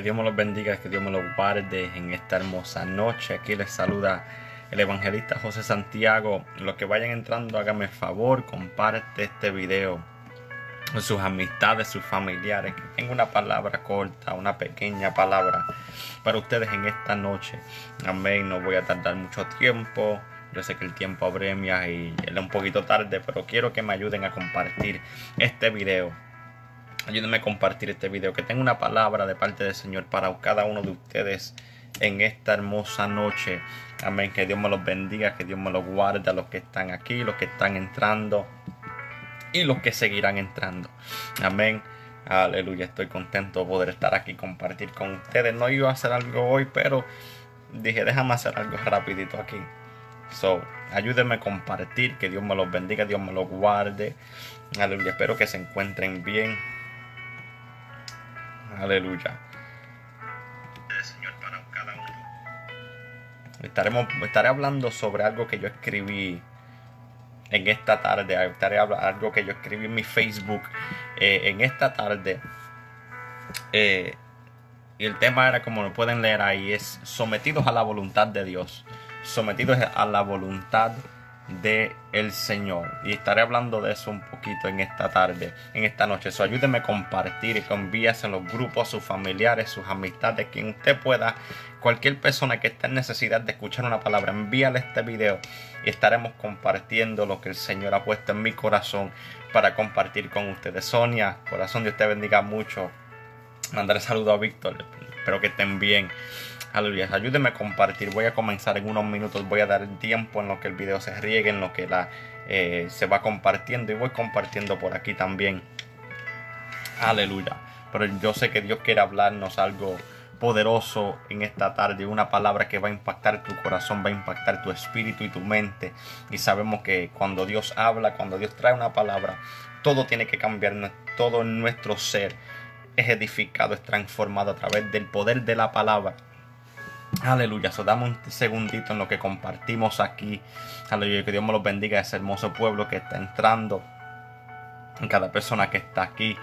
Que Dios me los bendiga, que Dios me los guarde en esta hermosa noche. Aquí les saluda el evangelista José Santiago. Los que vayan entrando, háganme favor, comparte este video con sus amistades, sus familiares. Que tenga una palabra corta, una pequeña palabra para ustedes en esta noche. Amén. No voy a tardar mucho tiempo. Yo sé que el tiempo apremia y es un poquito tarde, pero quiero que me ayuden a compartir este video Ayúdenme a compartir este video. Que tenga una palabra de parte del Señor para cada uno de ustedes en esta hermosa noche. Amén. Que Dios me los bendiga, que Dios me los guarde a los que están aquí, los que están entrando y los que seguirán entrando. Amén. Aleluya. Estoy contento de poder estar aquí compartir con ustedes. No iba a hacer algo hoy, pero dije, déjame hacer algo rapidito aquí. So, ayúdenme a compartir, que Dios me los bendiga, Dios me los guarde. Aleluya, espero que se encuentren bien. Aleluya. Señor para cada uno. Estaremos, estaré hablando sobre algo que yo escribí en esta tarde. Estaré hablando algo que yo escribí en mi Facebook eh, en esta tarde. Eh, y el tema era, como lo pueden leer ahí, es sometidos a la voluntad de Dios. Sometidos a la voluntad de de el Señor. Y estaré hablando de eso un poquito en esta tarde, en esta noche. So, ayúdeme a compartir y envíes en los grupos sus familiares, sus amistades, quien usted pueda, cualquier persona que esté en necesidad de escuchar una palabra, envíale este video y estaremos compartiendo lo que el Señor ha puesto en mi corazón para compartir con ustedes. Sonia, corazón de usted bendiga mucho. Mandaré saludo a Víctor. Espero que estén bien. Aleluya. Ayúdenme a compartir. Voy a comenzar en unos minutos. Voy a dar tiempo en lo que el video se riegue, en lo que la, eh, se va compartiendo. Y voy compartiendo por aquí también. Aleluya. Pero yo sé que Dios quiere hablarnos algo poderoso en esta tarde, una palabra que va a impactar tu corazón, va a impactar tu espíritu y tu mente. Y sabemos que cuando Dios habla, cuando Dios trae una palabra, todo tiene que cambiar, todo nuestro ser es edificado, es transformado a través del poder de la palabra. Aleluya, so damos un segundito en lo que compartimos aquí. Aleluya, que Dios me los bendiga ese hermoso pueblo que está entrando. En cada persona que está aquí.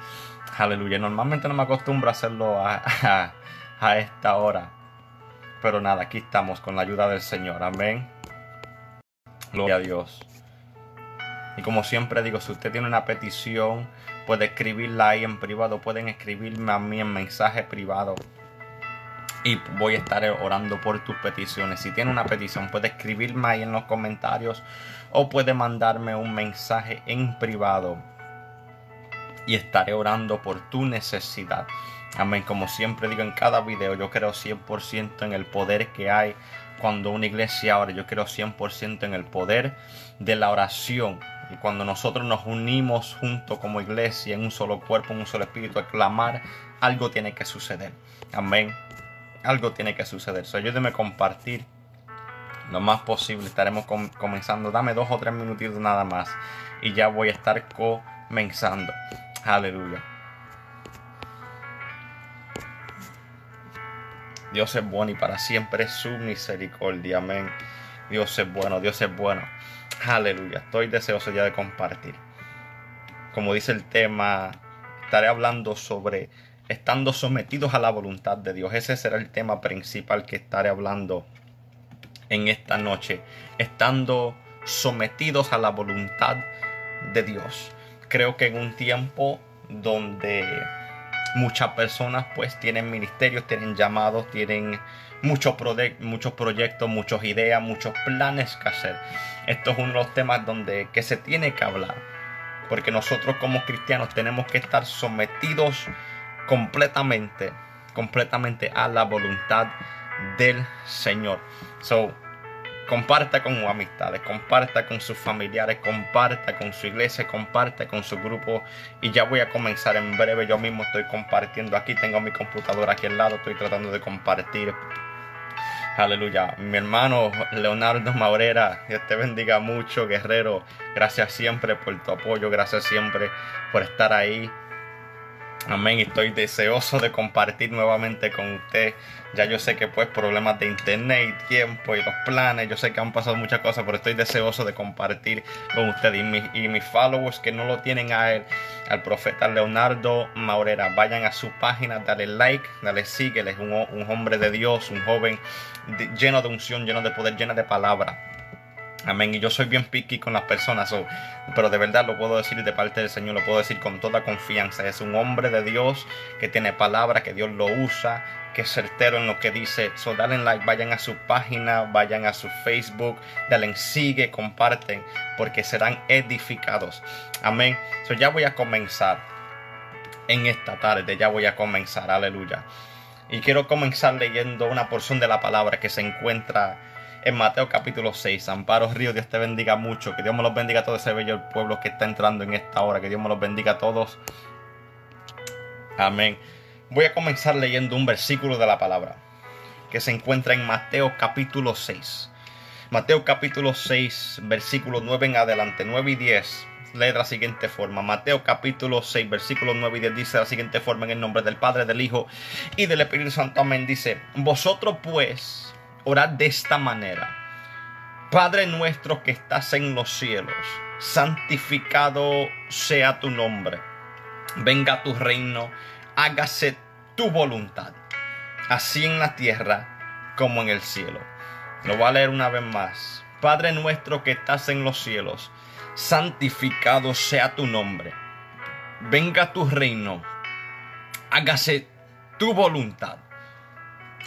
Aleluya, normalmente no me acostumbro a hacerlo a, a esta hora. Pero nada, aquí estamos con la ayuda del Señor. Amén. Gloria a Dios. Y como siempre digo, si usted tiene una petición, puede escribirla ahí en privado. Pueden escribirme a mí en mensaje privado y voy a estar orando por tus peticiones. Si tiene una petición, puede escribirme ahí en los comentarios o puede mandarme un mensaje en privado y estaré orando por tu necesidad. Amén. Como siempre digo en cada video, yo creo 100% en el poder que hay cuando una iglesia ora. Yo creo 100% en el poder de la oración. Y cuando nosotros nos unimos junto como iglesia en un solo cuerpo, en un solo espíritu, a clamar, algo tiene que suceder. Amén algo tiene que suceder. So, ayúdeme a compartir lo más posible. Estaremos comenzando. Dame dos o tres minutitos nada más. Y ya voy a estar comenzando. Aleluya. Dios es bueno y para siempre es su misericordia. Amén. Dios es bueno, Dios es bueno. Aleluya. Estoy deseoso ya de compartir. Como dice el tema, estaré hablando sobre estando sometidos a la voluntad de Dios. Ese será el tema principal que estaré hablando en esta noche. Estando sometidos a la voluntad de Dios. Creo que en un tiempo donde muchas personas pues tienen ministerios, tienen llamados, tienen muchos, muchos proyectos, muchas ideas, muchos planes que hacer. Esto es uno de los temas donde que se tiene que hablar. Porque nosotros como cristianos tenemos que estar sometidos completamente, completamente a la voluntad del Señor. So, Comparta con sus amistades, comparta con sus familiares, comparta con su iglesia, comparta con su grupo. Y ya voy a comenzar en breve. Yo mismo estoy compartiendo aquí. Tengo mi computadora aquí al lado. Estoy tratando de compartir. Aleluya. Mi hermano Leonardo Maurera, Dios te bendiga mucho, guerrero. Gracias siempre por tu apoyo. Gracias siempre por estar ahí. Amén. Estoy deseoso de compartir nuevamente con usted. Ya yo sé que pues problemas de internet y tiempo y los planes, yo sé que han pasado muchas cosas, pero estoy deseoso de compartir con usted y mis, y mis followers que no lo tienen a él, al profeta Leonardo Maurera. Vayan a su página, dale like, dale sigue. Él es un, un hombre de Dios, un joven lleno de unción, lleno de poder, lleno de palabra. Amén. Y yo soy bien picky con las personas, pero de verdad lo puedo decir de parte del Señor, lo puedo decir con toda confianza. Es un hombre de Dios que tiene palabra, que Dios lo usa, que es certero en lo que dice. So, dale like, vayan a su página, vayan a su Facebook, dale sigue, comparten, porque serán edificados. Amén. So, ya voy a comenzar en esta tarde, ya voy a comenzar, aleluya. Y quiero comenzar leyendo una porción de la palabra que se encuentra en Mateo capítulo 6. Amparo Río, Dios te bendiga mucho. Que Dios me los bendiga a todo ese bello pueblo que está entrando en esta hora. Que Dios me los bendiga a todos. Amén. Voy a comenzar leyendo un versículo de la palabra que se encuentra en Mateo capítulo 6. Mateo capítulo 6, versículos 9 en adelante, 9 y 10 lee de la siguiente forma. Mateo capítulo 6, versículos 9 y 10 dice de la siguiente forma en el nombre del Padre, del Hijo y del Espíritu Santo. Amén. Dice, vosotros pues orad de esta manera. Padre nuestro que estás en los cielos, santificado sea tu nombre. Venga tu reino, hágase tu voluntad, así en la tierra como en el cielo. Lo voy a leer una vez más. Padre nuestro que estás en los cielos, santificado sea tu nombre. Venga tu reino, hágase tu voluntad,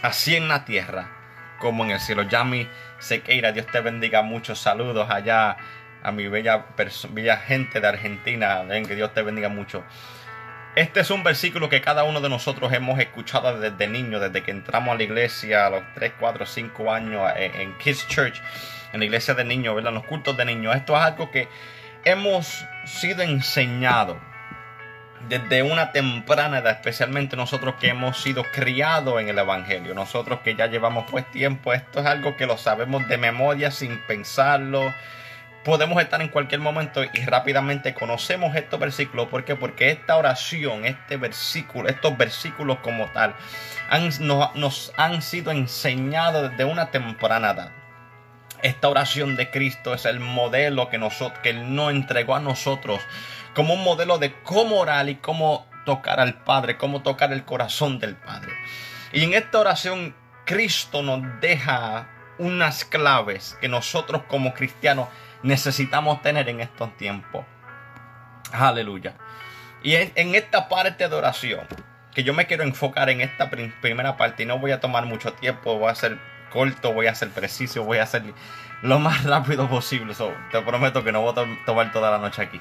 así en la tierra como en el cielo. Yami Sequeira, Dios te bendiga. Muchos saludos allá a mi bella, bella gente de Argentina. Ven, que Dios te bendiga mucho. Este es un versículo que cada uno de nosotros hemos escuchado desde niño, desde que entramos a la iglesia a los 3, 4, 5 años en Kids Church en la iglesia de niños, ¿verdad? En los cultos de niños. Esto es algo que hemos sido enseñados desde una temprana edad, especialmente nosotros que hemos sido criados en el Evangelio, nosotros que ya llevamos pues tiempo, esto es algo que lo sabemos de memoria sin pensarlo. Podemos estar en cualquier momento y rápidamente conocemos estos versículos. ¿Por qué? Porque esta oración, este versículo, estos versículos como tal, nos, nos han sido enseñados desde una temprana edad. Esta oración de Cristo es el modelo que, nosotros, que Él nos entregó a nosotros como un modelo de cómo orar y cómo tocar al Padre, cómo tocar el corazón del Padre. Y en esta oración Cristo nos deja unas claves que nosotros como cristianos necesitamos tener en estos tiempos. Aleluya. Y en esta parte de oración, que yo me quiero enfocar en esta primera parte y no voy a tomar mucho tiempo, voy a ser corto, voy a ser preciso, voy a hacer lo más rápido posible. te prometo que no voy a tomar toda la noche aquí.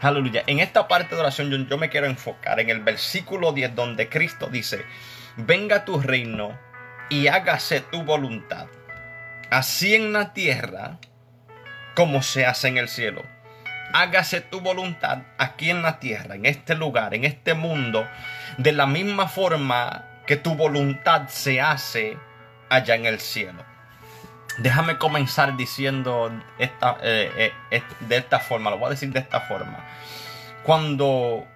Aleluya. En esta parte de oración yo, yo me quiero enfocar en el versículo 10 donde Cristo dice, venga tu reino y hágase tu voluntad, así en la tierra como se hace en el cielo. Hágase tu voluntad aquí en la tierra, en este lugar, en este mundo, de la misma forma que tu voluntad se hace allá en el cielo. Déjame comenzar diciendo esta, eh, eh, de esta forma, lo voy a decir de esta forma. Cuando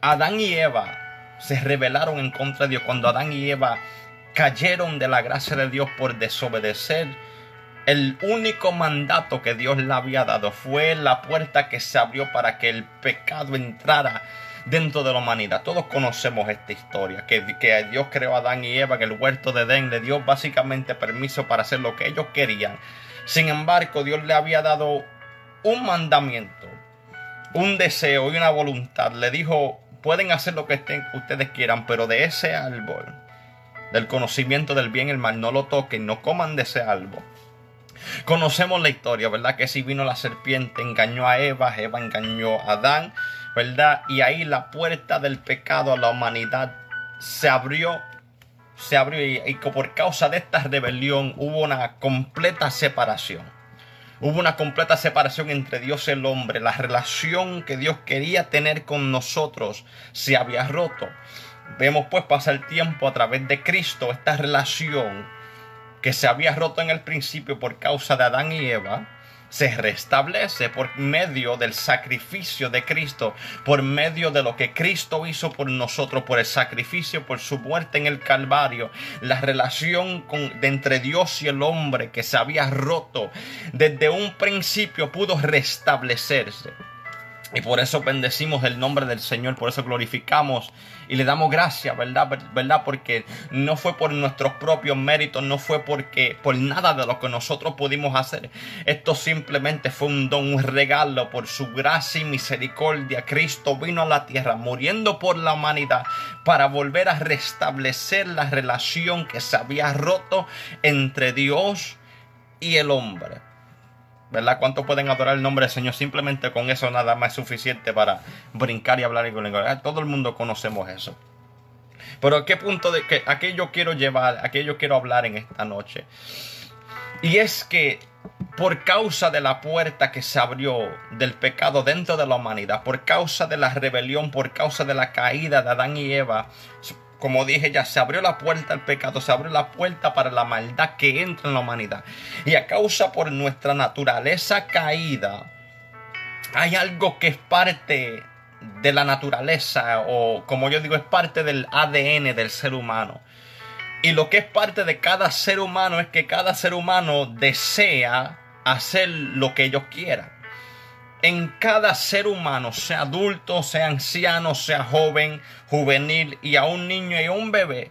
Adán y Eva se rebelaron en contra de Dios, cuando Adán y Eva cayeron de la gracia de Dios por desobedecer, el único mandato que Dios le había dado fue la puerta que se abrió para que el pecado entrara dentro de la humanidad. Todos conocemos esta historia, que, que Dios creó a Adán y Eva, que el huerto de Edén le dio básicamente permiso para hacer lo que ellos querían. Sin embargo, Dios le había dado un mandamiento, un deseo y una voluntad. Le dijo, pueden hacer lo que ustedes quieran, pero de ese árbol, del conocimiento del bien y el mal, no lo toquen, no coman de ese árbol. Conocemos la historia, ¿verdad? Que si vino la serpiente, engañó a Eva, Eva engañó a Adán, ¿verdad? Y ahí la puerta del pecado a la humanidad se abrió se abrió y, y por causa de esta rebelión hubo una completa separación. Hubo una completa separación entre Dios y el hombre. La relación que Dios quería tener con nosotros se había roto. Vemos pues pasar el tiempo a través de Cristo, esta relación que se había roto en el principio por causa de Adán y Eva, se restablece por medio del sacrificio de Cristo, por medio de lo que Cristo hizo por nosotros, por el sacrificio, por su muerte en el Calvario, la relación de entre Dios y el hombre que se había roto desde un principio pudo restablecerse. Y por eso bendecimos el nombre del Señor, por eso glorificamos y le damos gracias, ¿verdad? ¿verdad? Porque no fue por nuestros propios méritos, no fue porque por nada de lo que nosotros pudimos hacer. Esto simplemente fue un don, un regalo por su gracia y misericordia. Cristo vino a la tierra muriendo por la humanidad para volver a restablecer la relación que se había roto entre Dios y el hombre. ¿Verdad? ¿Cuánto pueden adorar el nombre del Señor? Simplemente con eso nada más es suficiente para brincar y hablar en lengua. Todo el mundo conocemos eso. Pero ¿a qué punto de que a qué yo quiero llevar, a qué yo quiero hablar en esta noche? Y es que por causa de la puerta que se abrió del pecado dentro de la humanidad, por causa de la rebelión, por causa de la caída de Adán y Eva, como dije ya, se abrió la puerta al pecado, se abrió la puerta para la maldad que entra en la humanidad. Y a causa por nuestra naturaleza caída, hay algo que es parte de la naturaleza o como yo digo es parte del ADN del ser humano. Y lo que es parte de cada ser humano es que cada ser humano desea hacer lo que ellos quieran en cada ser humano, sea adulto, sea anciano, sea joven, juvenil y a un niño y a un bebé,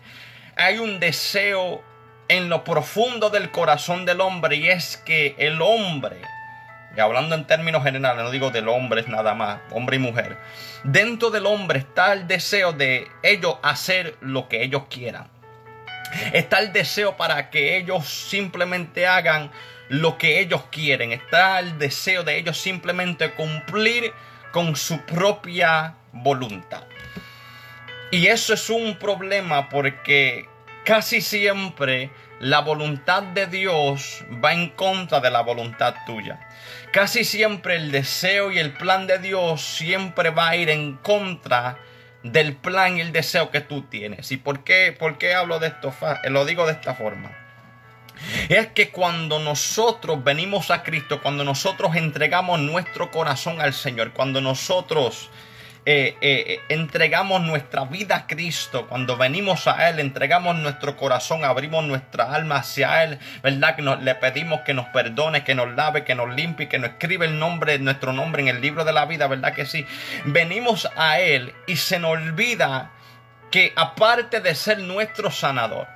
hay un deseo en lo profundo del corazón del hombre y es que el hombre, y hablando en términos generales, no digo del hombre es nada más, hombre y mujer, dentro del hombre está el deseo de ellos hacer lo que ellos quieran. Está el deseo para que ellos simplemente hagan lo que ellos quieren, está el deseo de ellos simplemente cumplir con su propia voluntad. Y eso es un problema porque casi siempre la voluntad de Dios va en contra de la voluntad tuya. Casi siempre el deseo y el plan de Dios siempre va a ir en contra del plan y el deseo que tú tienes. ¿Y por qué, por qué hablo de esto? Lo digo de esta forma. Es que cuando nosotros venimos a Cristo, cuando nosotros entregamos nuestro corazón al Señor, cuando nosotros eh, eh, entregamos nuestra vida a Cristo, cuando venimos a Él, entregamos nuestro corazón, abrimos nuestra alma hacia Él, ¿verdad? Que le pedimos que nos perdone, que nos lave, que nos limpie, que nos escribe el nombre, nuestro nombre en el libro de la vida, ¿verdad que sí? Venimos a Él y se nos olvida que aparte de ser nuestro sanador,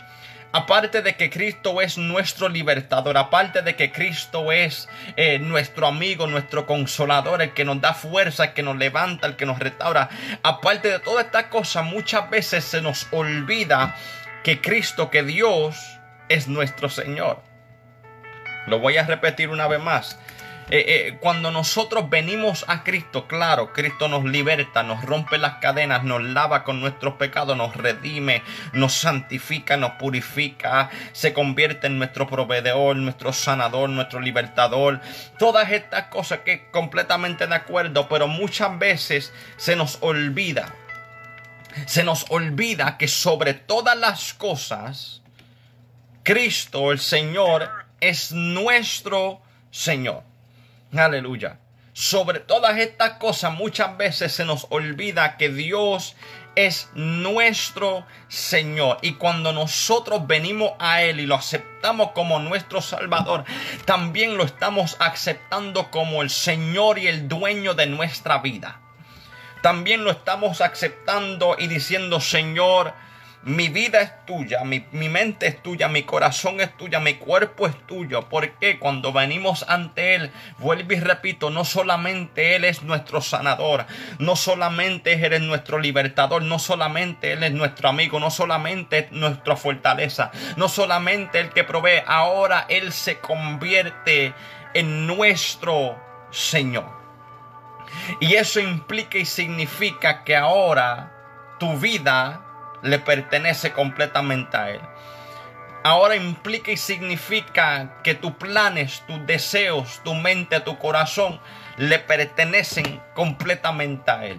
aparte de que Cristo es nuestro libertador, aparte de que Cristo es eh, nuestro amigo, nuestro consolador, el que nos da fuerza, el que nos levanta, el que nos restaura, aparte de toda esta cosa, muchas veces se nos olvida que Cristo, que Dios es nuestro Señor. Lo voy a repetir una vez más. Eh, eh, cuando nosotros venimos a Cristo, claro, Cristo nos liberta, nos rompe las cadenas, nos lava con nuestros pecados, nos redime, nos santifica, nos purifica, se convierte en nuestro proveedor, nuestro sanador, nuestro libertador. Todas estas cosas que completamente de acuerdo, pero muchas veces se nos olvida. Se nos olvida que sobre todas las cosas, Cristo, el Señor, es nuestro Señor. Aleluya. Sobre todas estas cosas muchas veces se nos olvida que Dios es nuestro Señor. Y cuando nosotros venimos a Él y lo aceptamos como nuestro Salvador, también lo estamos aceptando como el Señor y el dueño de nuestra vida. También lo estamos aceptando y diciendo, Señor, mi vida es tuya, mi, mente es tuya, mi corazón es tuya, mi cuerpo es tuyo. Porque cuando venimos ante Él, vuelvo y repito, no solamente Él es nuestro sanador, no solamente Él es nuestro libertador, no solamente Él es nuestro amigo, no solamente es nuestra fortaleza, no solamente el que provee, ahora Él se convierte en nuestro Señor. Y eso implica y significa que ahora tu vida le pertenece completamente a Él. Ahora implica y significa que tus planes, tus deseos, tu mente, tu corazón le pertenecen completamente a Él.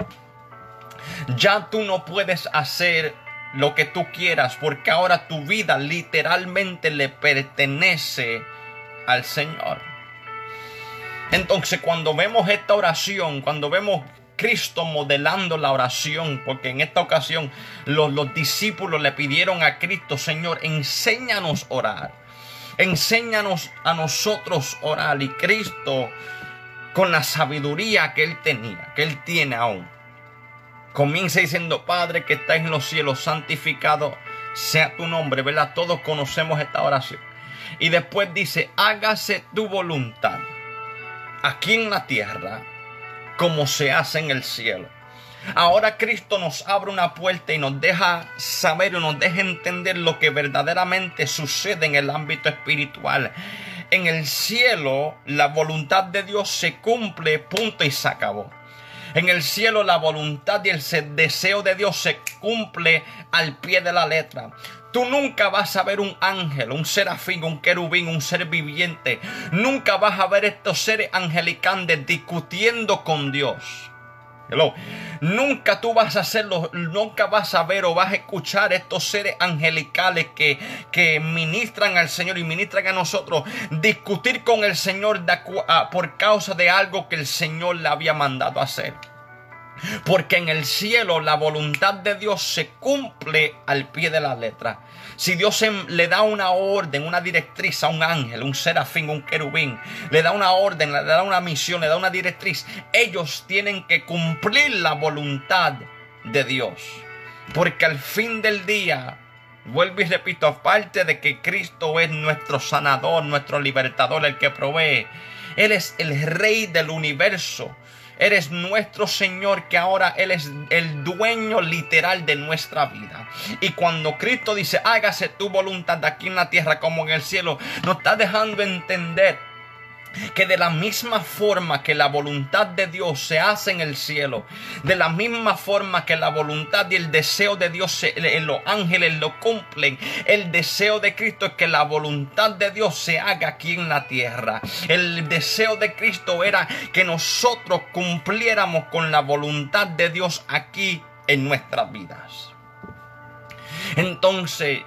Ya tú no puedes hacer lo que tú quieras porque ahora tu vida literalmente le pertenece al Señor. Entonces cuando vemos esta oración, cuando vemos Cristo modelando la oración, porque en esta ocasión los, los discípulos le pidieron a Cristo, Señor, enséñanos a orar, enséñanos a nosotros orar. Y Cristo, con la sabiduría que él tenía, que él tiene aún, comienza diciendo, Padre que está en los cielos, santificado sea tu nombre, ¿verdad? Todos conocemos esta oración. Y después dice, hágase tu voluntad aquí en la tierra como se hace en el cielo. Ahora Cristo nos abre una puerta y nos deja saber y nos deja entender lo que verdaderamente sucede en el ámbito espiritual. En el cielo la voluntad de Dios se cumple, punto y se acabó. En el cielo la voluntad y el deseo de Dios se cumple al pie de la letra. Tú nunca vas a ver un ángel, un serafín, un querubín, un ser viviente. Nunca vas a ver estos seres angelicantes discutiendo con Dios. Hello. Nunca tú vas a hacerlo, nunca vas a ver o vas a escuchar estos seres angelicales que, que ministran al Señor y ministran a nosotros discutir con el Señor por causa de algo que el Señor le había mandado hacer. Porque en el cielo la voluntad de Dios se cumple al pie de la letra. Si Dios le da una orden, una directriz a un ángel, un serafín, un querubín, le da una orden, le da una misión, le da una directriz, ellos tienen que cumplir la voluntad de Dios. Porque al fin del día, vuelvo y repito, aparte de que Cristo es nuestro sanador, nuestro libertador, el que provee, Él es el rey del universo. Eres nuestro Señor, que ahora Él es el dueño literal de nuestra vida. Y cuando Cristo dice, hágase tu voluntad aquí en la tierra como en el cielo, nos está dejando entender que de la misma forma que la voluntad de Dios se hace en el cielo, de la misma forma que la voluntad y el deseo de Dios en los ángeles lo cumplen, el deseo de Cristo es que la voluntad de Dios se haga aquí en la tierra. El deseo de Cristo era que nosotros cumpliéramos con la voluntad de Dios aquí en nuestras vidas. Entonces,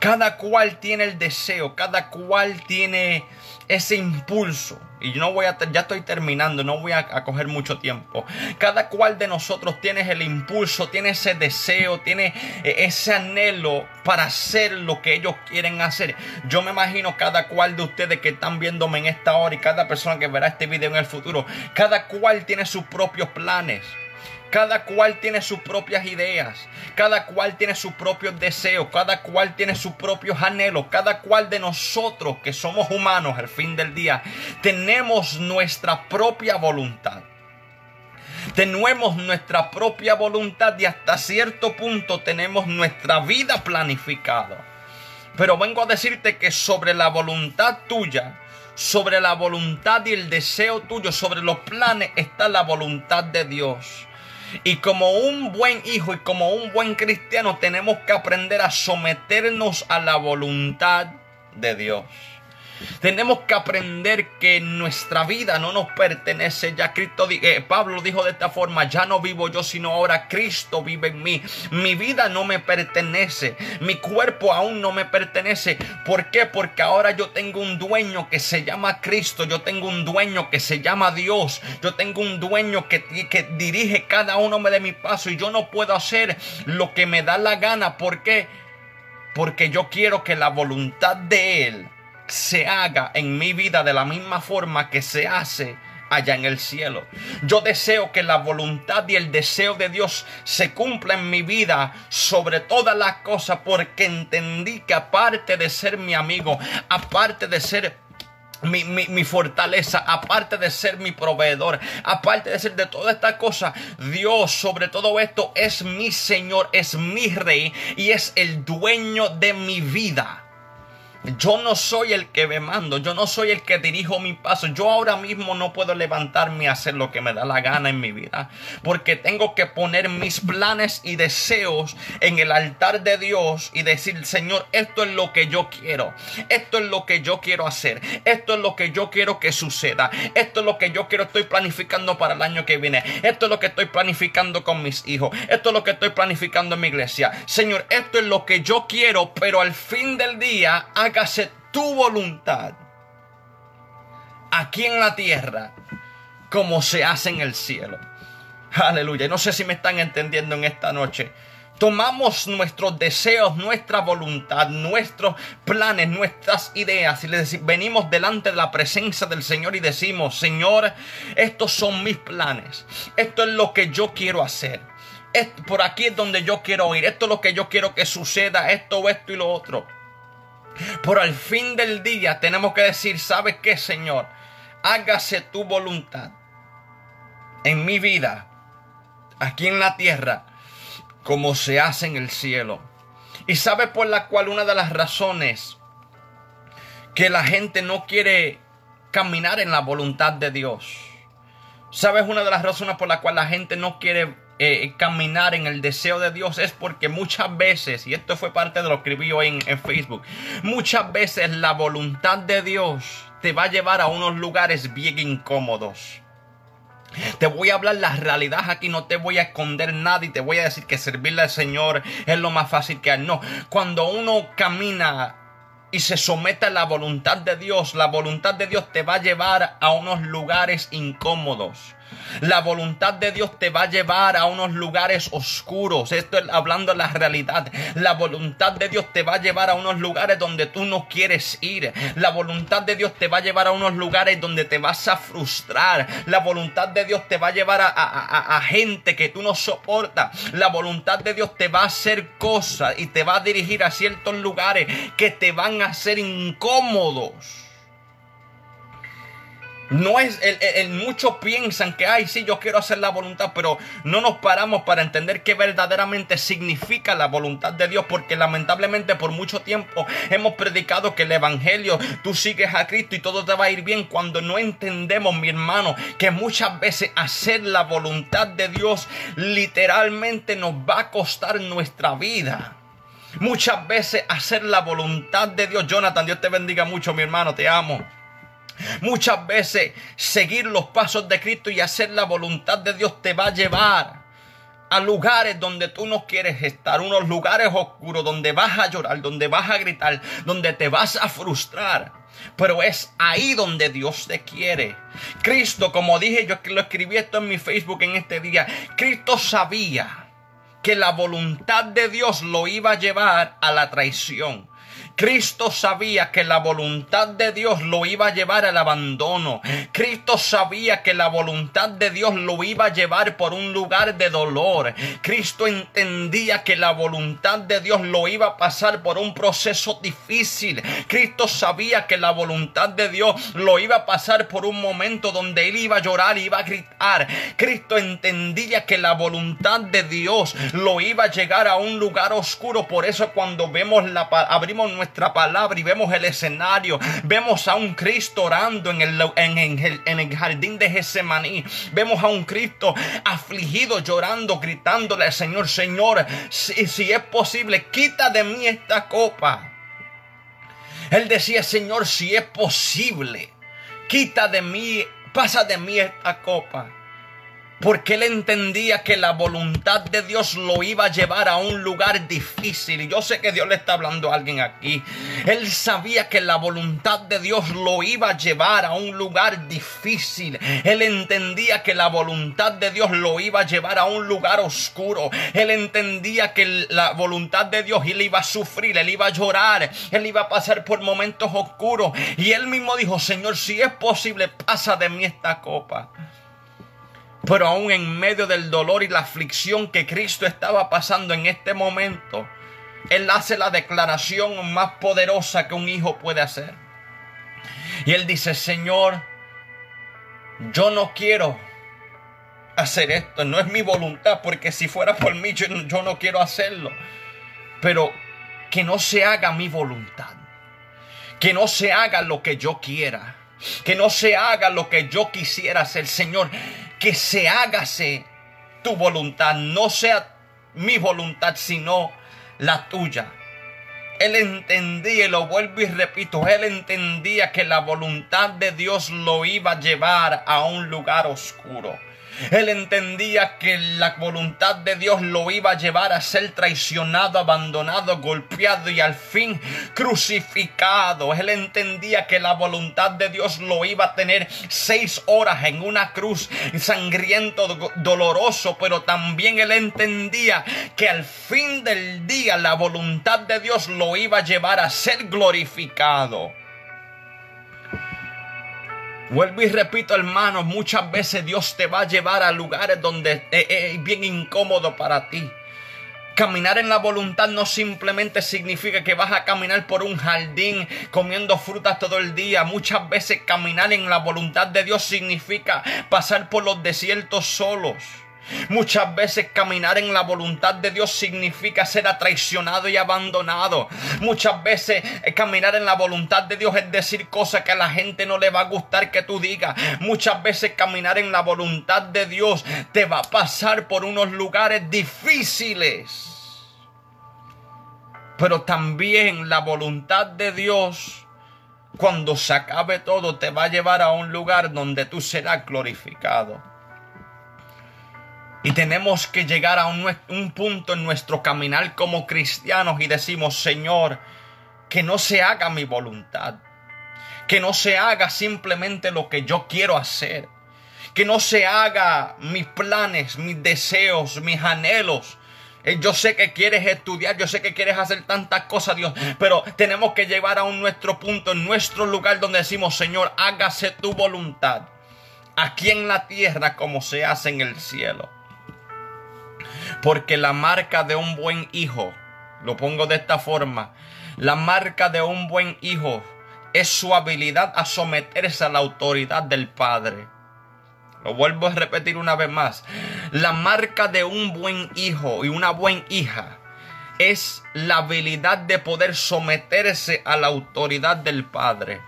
cada cual tiene el deseo, cada cual tiene ese impulso. Y no voy a, ya estoy terminando, no voy a, a, coger mucho tiempo. Cada cual de nosotros tiene el impulso, tiene ese deseo, tiene eh, ese anhelo para hacer lo que ellos quieren hacer. Yo me imagino cada cual de ustedes que están viéndome en esta hora y cada persona que verá este video en el futuro, cada cual tiene sus propios planes. Cada cual tiene sus propias ideas, cada cual tiene sus propios deseos, cada cual tiene sus propios anhelos, cada cual de nosotros que somos humanos al fin del día, tenemos nuestra propia voluntad. Tenemos nuestra propia voluntad y hasta cierto punto tenemos nuestra vida planificada. Pero vengo a decirte que sobre la voluntad tuya, sobre la voluntad y el deseo tuyo, sobre los planes está la voluntad de Dios. Y como un buen hijo y como un buen cristiano tenemos que aprender a someternos a la voluntad de Dios. Tenemos que aprender que nuestra vida no nos pertenece. Ya Cristo, eh, Pablo dijo de esta forma, ya no vivo yo, sino ahora Cristo vive en mí. Mi vida no me pertenece. Mi cuerpo aún no me pertenece. ¿Por qué? Porque ahora yo tengo un dueño que se llama Cristo. Yo tengo un dueño que se llama Dios. Yo tengo un dueño que, que dirige cada uno de mis pasos. Y yo no puedo hacer lo que me da la gana. ¿Por qué? Porque yo quiero que la voluntad de Él se haga en mi vida de la misma forma que se hace allá en el cielo. Yo deseo que la voluntad y el deseo de Dios se cumpla en mi vida sobre todas las cosas porque entendí que aparte de ser mi amigo, aparte de ser mi, mi, fortaleza, aparte de ser mi proveedor, aparte de ser de todas estas cosas, Dios sobre todo esto es mi Señor, es mi Rey y es el dueño de mi vida. Yo no soy el que me mando, yo no soy el que dirijo mi paso. Yo ahora mismo no puedo levantarme a hacer lo que me da la gana en mi vida, porque tengo que poner mis planes y deseos en el altar de Dios y decir, Señor, esto es lo que yo quiero, esto es lo que yo quiero hacer, esto es lo que yo quiero que suceda, esto es lo que yo quiero, estoy planificando para el año que viene, esto es lo que estoy planificando con mis hijos, esto es lo que estoy planificando en mi iglesia. Señor, esto es lo que yo quiero, pero al fin del día, hágase tu voluntad aquí en la tierra como se hace en el cielo. Aleluya. No sé si me están entendiendo en esta noche. Tomamos nuestros deseos, nuestra voluntad, nuestros planes, nuestras ideas y le decimos, venimos delante de la presencia del Señor y decimos, Señor, estos son mis planes. Esto es lo que yo quiero hacer. por aquí es donde yo quiero ir. Esto es lo que yo quiero que suceda. Esto, esto y lo otro. Pero al fin del día tenemos que decir, ¿sabes qué, Señor? Hágase tu voluntad en mi vida, aquí en la tierra, como se hace en el cielo. Y sabe por la cual una de las razones que la gente no quiere caminar en la voluntad de Dios. ¿Sabes una de las razones por la cual la gente no quiere eh, caminar en el deseo de Dios es porque muchas veces, y esto fue parte de lo que escribí hoy en, en Facebook, muchas veces la voluntad de Dios te va a llevar a unos lugares bien incómodos. Te voy a hablar la realidad aquí, no te voy a esconder nada y te voy a decir que servirle al Señor es lo más fácil que hay. No, cuando uno camina y se somete a la voluntad de Dios, la voluntad de Dios te va a llevar a unos lugares incómodos. La voluntad de Dios te va a llevar a unos lugares oscuros. Esto es hablando de la realidad. La voluntad de Dios te va a llevar a unos lugares donde tú no quieres ir. La voluntad de Dios te va a llevar a unos lugares donde te vas a frustrar. La voluntad de Dios te va a llevar a, a gente que tú no soportas. La voluntad de Dios te va a hacer cosas y te va a dirigir a ciertos lugares que te van a hacer incómodos. No es, el, muchos piensan que, ay, sí, yo quiero hacer la voluntad, pero no nos paramos para entender qué verdaderamente significa la voluntad de Dios, porque lamentablemente por mucho tiempo hemos predicado que el Evangelio, tú sigues a Cristo y todo te va a ir bien, cuando no entendemos, mi hermano, que muchas veces hacer la voluntad de Dios literalmente nos va a costar nuestra vida. Muchas veces hacer la voluntad de Dios, Jonathan, Dios te bendiga mucho, mi hermano, te amo. Muchas veces seguir los pasos de Cristo y hacer la voluntad de Dios te va a llevar a lugares donde tú no quieres estar, unos lugares oscuros donde vas a llorar, donde vas a gritar, donde te vas a frustrar. Pero es ahí donde Dios te quiere. Cristo, como dije, yo lo escribí esto en mi Facebook en este día. Cristo sabía que la voluntad de Dios lo iba a llevar a la traición. Cristo sabía que la voluntad de Dios lo iba a llevar al abandono. Cristo sabía que la voluntad de Dios lo iba a llevar por un lugar de dolor. Cristo entendía que la voluntad de Dios lo iba a pasar por un proceso difícil. Cristo sabía que la voluntad de Dios lo iba a pasar por un momento donde él iba a llorar, y iba a gritar. Cristo entendía que la voluntad de Dios lo iba a llegar a un lugar oscuro. Por eso cuando vemos la abrimos nuestra palabra y vemos el escenario, vemos a un Cristo orando en el, en, el, jardín de Getsemaní, vemos a un Cristo afligido, llorando, gritándole al Señor, Señor, si es posible, quita de mí esta copa. Él decía, Señor, si es posible, quita de mí, pasa de mí esta copa porque él entendía que la voluntad de Dios lo iba a llevar a un lugar difícil. Y yo sé que Dios le está hablando a alguien aquí. Él sabía que la voluntad de Dios lo iba a llevar a un lugar difícil. Él entendía que la voluntad de Dios lo iba a llevar a un lugar oscuro. Él entendía que la voluntad de Dios él iba a sufrir, él iba a llorar, él iba a pasar por momentos oscuros. Y él mismo dijo, Señor, si es posible, pasa de mí esta copa. Pero aún en medio del dolor y la aflicción que Cristo estaba pasando en este momento, Él hace la declaración más poderosa que un hijo puede hacer. Y Él dice, Señor, yo no quiero hacer esto, no es mi voluntad, porque si fuera por mí yo, no quiero hacerlo. Pero que no se haga mi voluntad, Que no se haga lo que yo quiera. Que no se haga lo que yo quisiera hacer, Señor. Que se hágase tu voluntad. No sea mi voluntad, sino la tuya. Él entendía, y lo vuelvo y repito, él entendía que la voluntad de Dios lo iba a llevar a un lugar oscuro. Él entendía que la voluntad de Dios lo iba a llevar a ser traicionado, abandonado, golpeado y al fin crucificado. Él entendía que la voluntad de Dios lo iba a tener seis horas en una cruz sangriento, doloroso, pero también él entendía que al fin del día la voluntad de Dios lo iba a llevar a ser glorificado. Vuelvo y repito, hermanos, muchas veces Dios te va a llevar a lugares donde es bien incómodo para ti. Caminar en la voluntad no simplemente significa que vas a caminar por un jardín comiendo frutas todo el día. Muchas veces caminar en la voluntad de Dios significa pasar por los desiertos solos. Muchas veces caminar en la voluntad de Dios significa ser traicionado y abandonado. Muchas veces eh, caminar en la voluntad de Dios es decir cosas que a la gente no le va a gustar que tú digas. Muchas veces caminar en la voluntad de Dios te va a pasar por unos lugares difíciles. Pero también la voluntad de Dios, cuando se acabe todo, te va a llevar a un lugar donde tú serás glorificado. Y tenemos que llegar a un, punto en nuestro caminar como cristianos y decimos, Señor, que no se haga mi voluntad, que no se haga simplemente lo que yo quiero hacer, que no se haga mis planes, mis deseos, mis anhelos. Eh, yo sé que quieres estudiar, yo sé que quieres hacer tantas cosas, Dios, pero tenemos que llegar a un nuestro punto, en nuestro lugar donde decimos, Señor, hágase tu voluntad, aquí en la tierra como se hace en el cielo. Porque la marca de un buen hijo, lo pongo de esta forma, la marca de un buen hijo es su habilidad a someterse a la autoridad del Padre. Lo vuelvo a repetir una vez más. La marca de un buen hijo y una buena hija es la habilidad de poder someterse a la autoridad del Padre.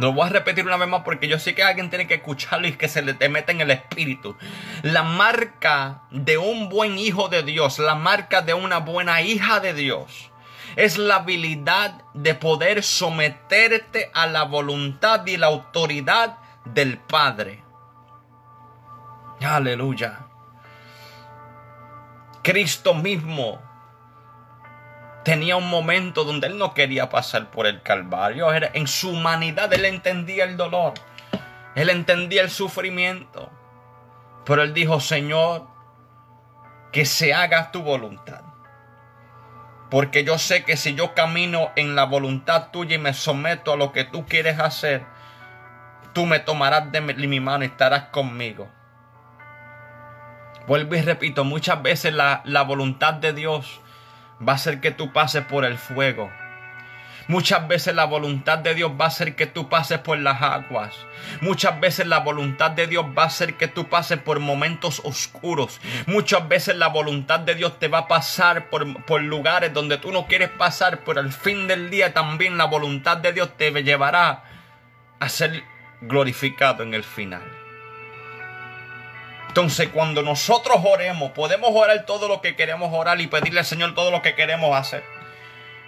Lo voy a repetir una vez más porque yo sé que alguien tiene que escucharlo y que se le te mete en el espíritu. La marca de un buen hijo de Dios, la marca de una buena hija de Dios, es la habilidad de poder someterte a la voluntad y la autoridad del Padre. Aleluya. Cristo mismo tenía un momento donde él no quería pasar por el Calvario. En su humanidad él entendía el dolor. Él entendía el sufrimiento. Pero él dijo, Señor, que se haga tu voluntad. Porque yo sé que si yo camino en la voluntad tuya y me someto a lo que tú quieres hacer, tú me tomarás de mi mano y estarás conmigo. Vuelvo y repito, muchas veces la, la voluntad de Dios va a ser que tú pases por el fuego. Muchas veces la voluntad de Dios va a ser que tú pases por las aguas. Muchas veces la voluntad de Dios va a ser que tú pases por momentos oscuros. Muchas veces la voluntad de Dios te va a pasar por, por lugares donde tú no quieres pasar, pero al fin del día también la voluntad de Dios te llevará a ser glorificado en el final. Entonces, cuando nosotros oremos, podemos orar todo lo que queremos orar y pedirle al Señor todo lo que queremos hacer.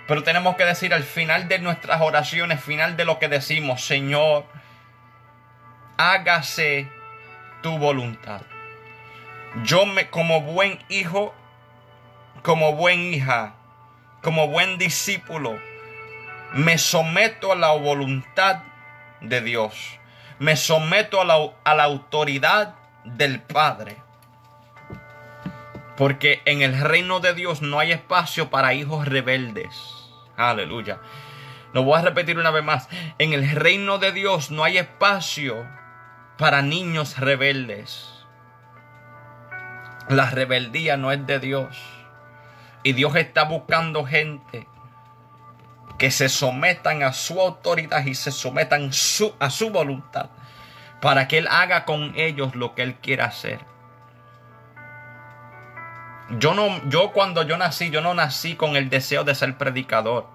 Pero tenemos que decir al final de nuestras oraciones, final de lo que decimos, Señor, hágase tu voluntad. Yo me, como buen hijo, como buen hija, como buen discípulo, me someto a la voluntad de Dios. Me someto a la, a la autoridad del Padre. Porque en el reino de Dios no hay espacio para hijos rebeldes. Aleluya. Lo voy a repetir una vez más. En el reino de Dios no hay espacio para niños rebeldes. La rebeldía no es de Dios. Y Dios está buscando gente que se sometan a su autoridad y se sometan a su voluntad para que Él haga con ellos lo que Él quiera hacer. Yo no, yo cuando yo nací, yo no nací con el deseo de ser predicador.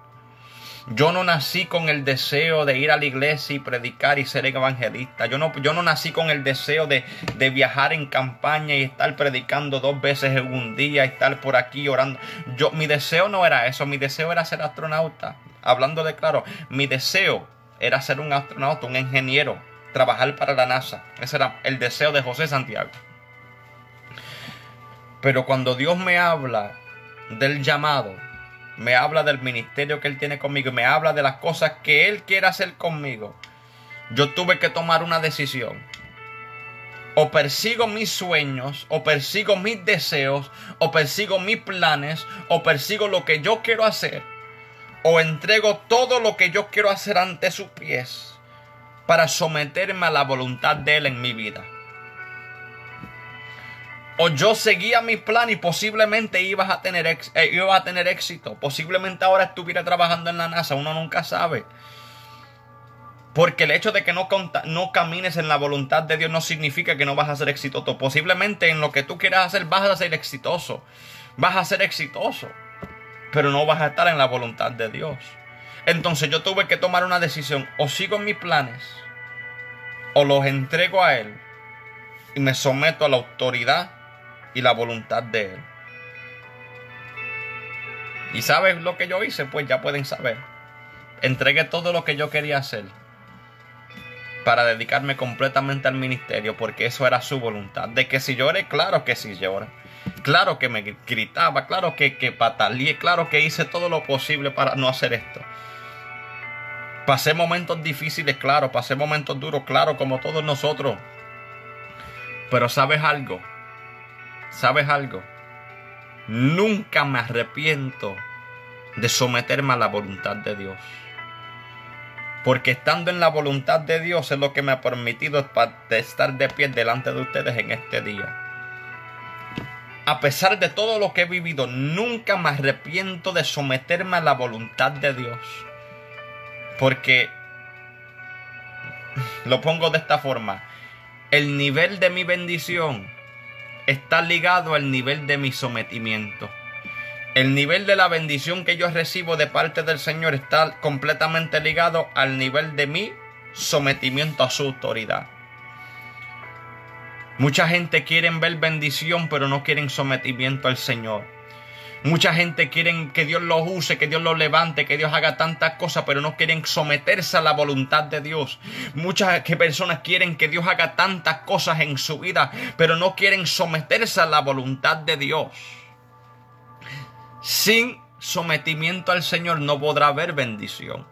Yo no nací con el deseo de ir a la iglesia y predicar y ser evangelista. Yo no, yo no nací con el deseo de, de, viajar en campaña y estar predicando dos veces en un día y estar por aquí orando. Yo, mi deseo no era eso. Mi deseo era ser astronauta. Hablando de claro, mi deseo era ser un astronauta, un ingeniero, trabajar para la NASA. Ese era el deseo de José Santiago. Pero cuando Dios me habla del llamado, me habla del ministerio que Él tiene conmigo, me habla de las cosas que Él quiere hacer conmigo, yo tuve que tomar una decisión. O persigo mis sueños, o persigo mis deseos, o persigo mis planes, o persigo lo que yo quiero hacer, o entrego todo lo que yo quiero hacer ante sus pies para someterme a la voluntad de Él en mi vida o yo seguía mi plan y posiblemente ibas a tener, eh, a tener éxito. Posiblemente ahora estuviera trabajando en la NASA, uno nunca sabe. Porque el hecho de que no, no camines en la voluntad de Dios no significa que no vas a ser exitoso. Posiblemente en lo que tú quieras hacer vas a ser exitoso. Vas a ser exitoso. Pero no vas a estar en la voluntad de Dios. Entonces yo tuve que tomar una decisión. O sigo mis planes. O los entrego a Él. Y me someto a la autoridad y la voluntad de Él. ¿Y sabes lo que yo hice? Pues ya pueden saber. Entregué todo lo que yo quería hacer para dedicarme completamente al ministerio, porque eso era su voluntad. De que si lloré, claro que sí lloré. Claro que me gritaba, claro que, que pataleé, claro que hice todo lo posible para no hacer esto. Pasé momentos difíciles, claro, pasé momentos duros, claro, como todos nosotros. Pero sabes algo, ¿Sabes algo? Nunca me arrepiento de someterme a la voluntad de Dios. Porque estando en la voluntad de Dios es lo que me ha permitido estar de pie delante de ustedes en este día. A pesar de todo lo que he vivido, nunca me arrepiento de someterme a la voluntad de Dios. Porque, lo pongo de esta forma, el nivel de mi bendición está ligado al nivel de mi sometimiento. El nivel de la bendición que yo recibo de parte del Señor está completamente ligado al nivel de mi sometimiento a su autoridad. Mucha gente quiere ver bendición, pero no quieren sometimiento al Señor. Mucha gente quiere que Dios los use, que Dios los levante, que Dios haga tantas cosas, pero no quieren someterse a la voluntad de Dios. Muchas personas quieren que Dios haga tantas cosas en su vida, pero no quieren someterse a la voluntad de Dios. Sin sometimiento al Señor no podrá haber bendición,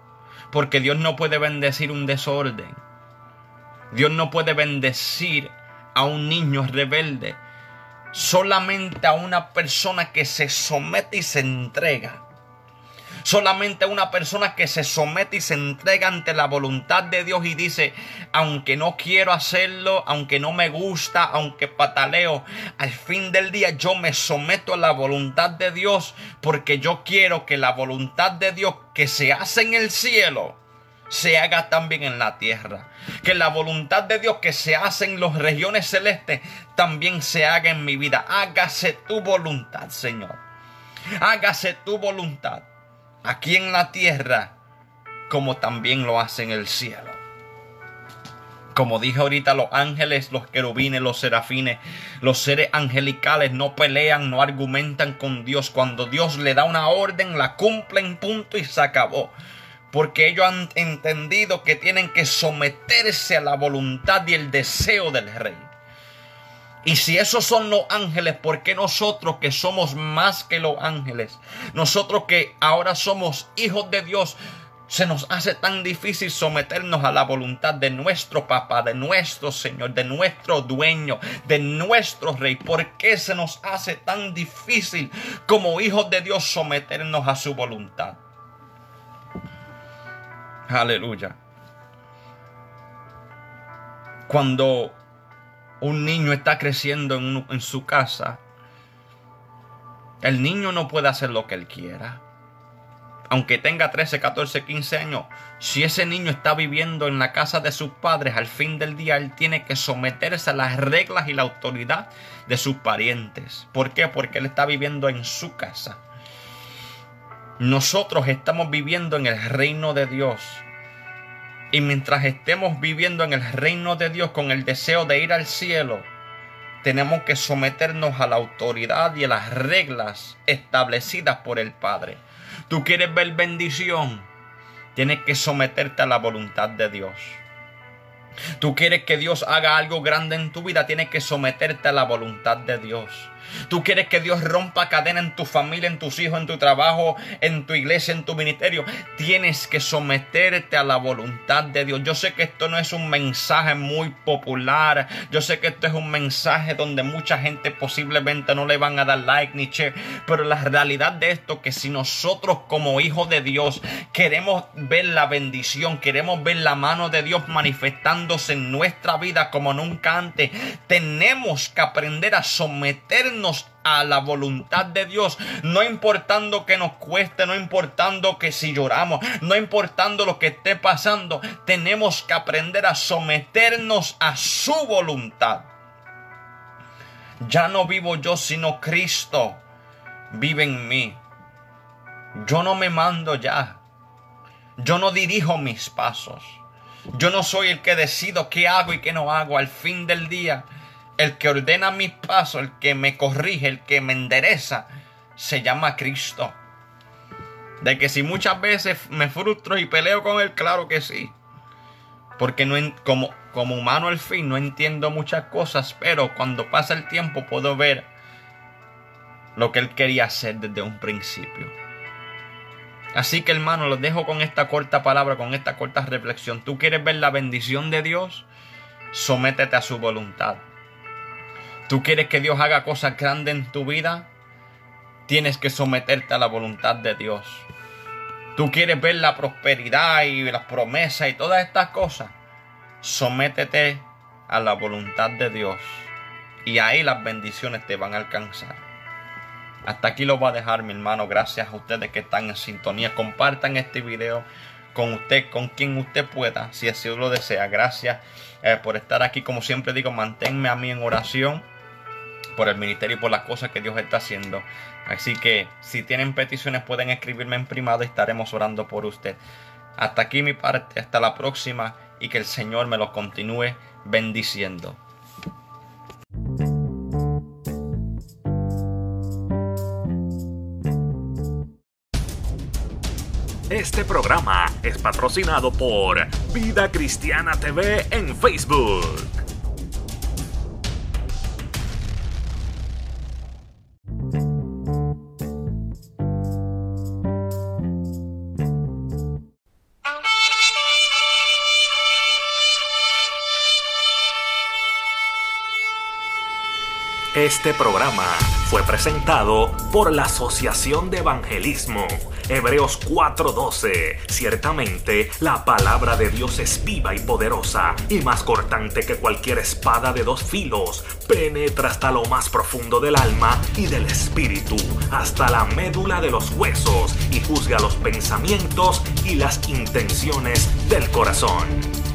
porque Dios no puede bendecir un desorden. Dios no puede bendecir a un niño rebelde solamente a una persona que se somete y se entrega. Solamente a una persona que se somete y se entrega ante la voluntad de Dios y dice, aunque no quiero hacerlo, aunque no me gusta, aunque pataleo, al fin del día yo me someto a la voluntad de Dios porque yo quiero que la voluntad de Dios que se hace en el cielo, se haga también en la tierra. Que la voluntad de Dios que se hace en las regiones celestes también se haga en mi vida. Hágase tu voluntad, Señor. Hágase tu voluntad aquí en la tierra como también lo hace en el cielo. Como dije ahorita, los ángeles, los querubines, los serafines, los seres angelicales no pelean, no argumentan con Dios. Cuando Dios le da una orden, la cumple en punto y se acabó porque ellos han entendido que tienen que someterse a la voluntad y el deseo del rey. Y si esos son los ángeles, ¿por qué nosotros que somos más que los ángeles, nosotros que ahora somos hijos de Dios, se nos hace tan difícil someternos a la voluntad de nuestro papá, de nuestro Señor, de nuestro dueño, de nuestro rey? ¿Por qué se nos hace tan difícil como hijos de Dios someternos a su voluntad? Aleluya. Cuando un niño está creciendo en, su casa, el niño no puede hacer lo que él quiera. aunque tenga 13, 14, 15 años, si ese niño está viviendo en la casa de sus padres, al fin del día él tiene que someterse a las reglas y la autoridad de sus parientes. ¿Por qué? Porque él está viviendo en su casa. Nosotros estamos viviendo en el reino de Dios. Y mientras estemos viviendo en el reino de Dios con el deseo de ir al cielo, tenemos que someternos a la autoridad y a las reglas establecidas por el Padre. Tú quieres ver bendición, tienes que someterte a la voluntad de Dios. Tú quieres que Dios haga algo grande en tu vida, tienes que someterte a la voluntad de Dios. Tú quieres que Dios rompa cadena en tu familia, en tus hijos, en tu trabajo, en tu iglesia, en tu ministerio. Tienes que someterte a la voluntad de Dios. Yo sé que esto no es un mensaje muy popular. Yo sé que esto es un mensaje donde mucha gente posiblemente no le van a dar like ni share. Pero la realidad de esto es que si nosotros como hijos de Dios queremos ver la bendición, queremos ver la mano de Dios manifestándose en nuestra vida como nunca antes, tenemos que aprender a someternos a la voluntad de Dios, no importando que nos cueste, no importando que si lloramos, no importando lo que esté pasando, tenemos que aprender a someternos a su voluntad. Ya no vivo yo, sino Cristo vive en mí. Yo no me mando ya. Yo no dirijo mis pasos. Yo no soy el que decido qué hago y qué no hago. Al fin del día, el que ordena mis pasos, el que me corrige, el que me endereza, se llama Cristo. De que si muchas veces me frustro y peleo con él, claro que sí. Porque no, como, como humano al fin no entiendo muchas cosas, pero cuando pasa el tiempo puedo ver lo que él quería hacer desde un principio. Así que hermano, los dejo con esta corta palabra, con esta corta reflexión. ¿Tú quieres ver la bendición de Dios? Sométete a su voluntad. ¿Tú quieres que Dios haga cosas grandes en tu vida? Tienes que someterte a la voluntad de Dios. ¿Tú quieres ver la prosperidad y las promesas y todas estas cosas? Sométete a la voluntad de Dios. Y ahí las bendiciones te van a alcanzar. Hasta aquí lo voy a dejar, mi hermano. Gracias a ustedes que están en sintonía. Compartan este video con usted, con quien usted pueda, si así lo desea. Gracias eh, por estar aquí. Como siempre digo, manténme a mí en oración por el ministerio y por las cosas que Dios está haciendo. Así que si tienen peticiones pueden escribirme en privado y estaremos orando por usted. Hasta aquí mi parte, hasta la próxima y que el Señor me lo continúe bendiciendo. Este programa es patrocinado por Vida Cristiana TV en Facebook. Este programa fue presentado por la Asociación de Evangelismo. Hebreos 4:12. Ciertamente, la palabra de Dios es viva y poderosa y más cortante que cualquier espada de dos filos. Penetra hasta lo más profundo del alma y del espíritu, hasta la médula de los huesos y juzga los pensamientos y las intenciones del corazón.